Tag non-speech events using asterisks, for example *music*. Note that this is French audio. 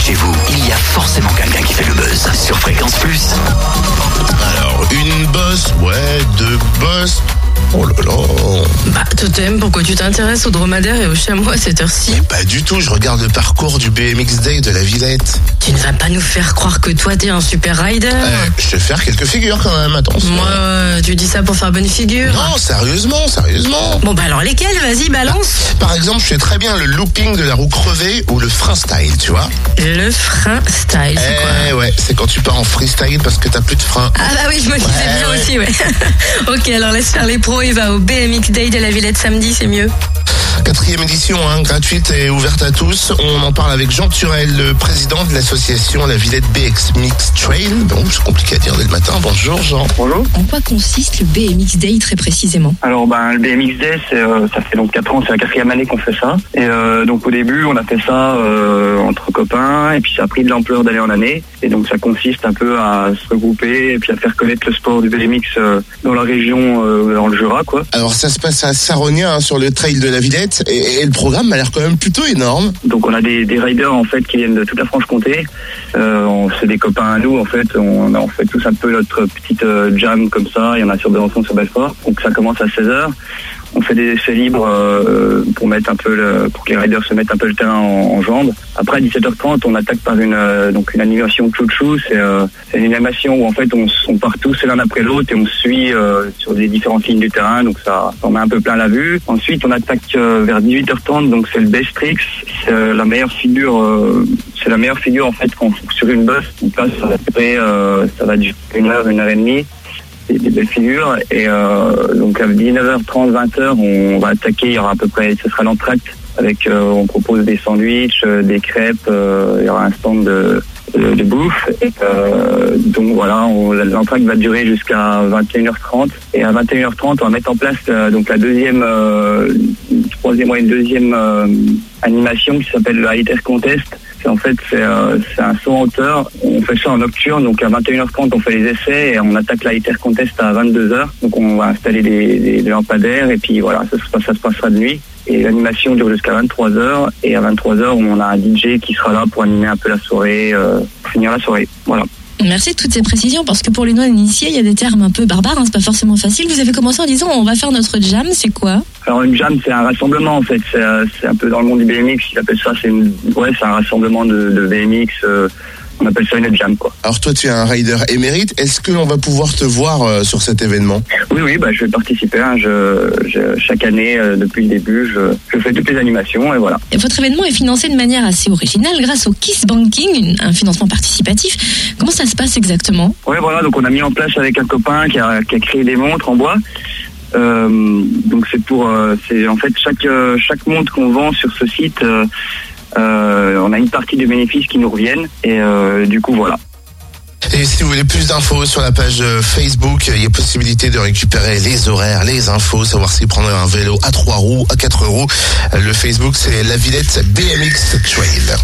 chez vous, il y a forcément quelqu'un qui fait le buzz sur Fréquence Plus. Alors, une bosse, ouais, deux bosses. Oh là là. Bah, Totem, pourquoi tu t'intéresses aux dromadaires et aux chamois à cette heure-ci Pas du tout, je regarde le parcours du BMX Day de la Villette. Tu ne vas pas nous faire croire que toi t'es un super rider Euh, je vais faire quelques figures quand même, attention. Moi, euh, tu dis ça pour faire bonne figure Non, sérieusement, sérieusement. Bon bah alors lesquels Vas-y, balance Par exemple, je fais très bien le looping de la roue crevée ou le frein style, tu vois. Le frein style, c'est quoi? Eh ouais, c'est quand tu pars en freestyle parce que t'as plus de frein. Ah bah oui, je me disais Ouais, bien ouais. aussi, ouais. *laughs* ok, alors laisse faire les pros et va au BMX Day de la Villette samedi, c'est mieux. Quatrième édition, hein, gratuite et ouverte à tous. On en parle avec Jean Turel, le président de l'association La Villette BX Mix Trail. Donc, c'est compliqué à dire dès le matin. Bonjour Jean. Bonjour. En quoi consiste le BMX Day très précisément? Alors ben le BMX Day, euh, ça fait donc 4 ans, c'est la quatrième année qu'on fait ça. Et euh, donc au début, on a fait ça euh, entre copains, et puis ça a pris de l'ampleur d'année en année. Et donc ça consiste un peu à se regrouper et puis à faire connaître le sport du BMX euh, dans la région, euh, dans le Jura, quoi. Alors, ça se passe à Saronia, hein, sur le trail de la Villette. Et, le programme a l'air quand même plutôt énorme. Donc on a des, riders en fait qui viennent de toute la Franche-Comté. Euh, c'est des copains à nous en fait. On fait tous un peu notre petite euh, jam comme ça. Il y en a sur Besançon, sur Belfort. Donc ça commence à 16h. On fait des essais libres euh, pour mettre un peu pour que les riders se mettent un peu le terrain en, jambes. Après à 17h30, on attaque par une euh, donc une animation chouchou. C'est euh, c'est une animation où en fait on, part tous l'un après l'autre et on suit sur des différentes lignes du terrain. Donc ça, ça en met un peu plein la vue. Ensuite, on attaque vers 18h30. Donc c'est le best tricks. C'est la meilleure figure. c'est la meilleure en fait qu'on sur une bosse. Donc là, ça va durer, ça va durer une heure, une heure et demie des, belles figures. Et euh, donc à 19h30, 20h, on va attaquer. Il y aura à peu près, ce sera l'entracte avec, euh, on propose des sandwichs, euh, des crêpes. il y aura un stand de, bouffe. Donc voilà, l'entracte va durer jusqu'à 21h30. Et à 21h30, on va mettre en place donc la deuxième, euh, troisième ou une deuxième animation qui s'appelle le High Air Contest. En fait c'est euh, c'est un saut en hauteur. On fait ça en nocturne, donc à 21h30 on fait les essais et on attaque la Air Contest à 22h. Donc on va installer des lampadaires et puis voilà, ça, se passe- ça se passera de nuit. Et l'animation dure jusqu'à 23h et à 23h on a un DJ qui sera là pour animer un peu la soirée, euh, pour finir la soirée. Voilà. Merci de toutes ces précisions parce que pour les non-initiés, il y a des termes un peu barbares, hein, c'est pas forcément facile. Vous avez commencé en disant on va faire notre jam, c'est quoi? Alors une jam c'est un rassemblement en fait, c'est euh, un peu dans le monde du BMX, ils appellent ça, c'est ouais, un rassemblement de, de BMX, euh, on appelle ça une jam quoi. Alors, toi, tu es un rider émérite. Est-ce que l'on va pouvoir te voir euh, sur cet événement? Oui, oui, bah, je vais participer. hein. Je, je- chaque année, euh, depuis le début, je, je fais toutes les animations et voilà. Et Votre événement est financé de manière assez originale grâce au Kiss Banking, une- un financement participatif. Comment ça se passe exactement? Ouais, voilà. Donc, on a mis en place avec un copain qui a, qui a créé des montres en bois. Euh, donc, c'est pour, euh, c'est en fait chaque euh, chaque montre qu'on vend sur ce site, on a une partie du bénéfice qui nous reviennent et euh, du coup, voilà. Et si vous voulez plus d'infos sur la page euh, Facebook, il y a possibilité de récupérer les horaires, les infos, savoir si prendre un vélo à trois roues, à quatre roues. Euh, Le Facebook, c'est la Villette BMX Trail.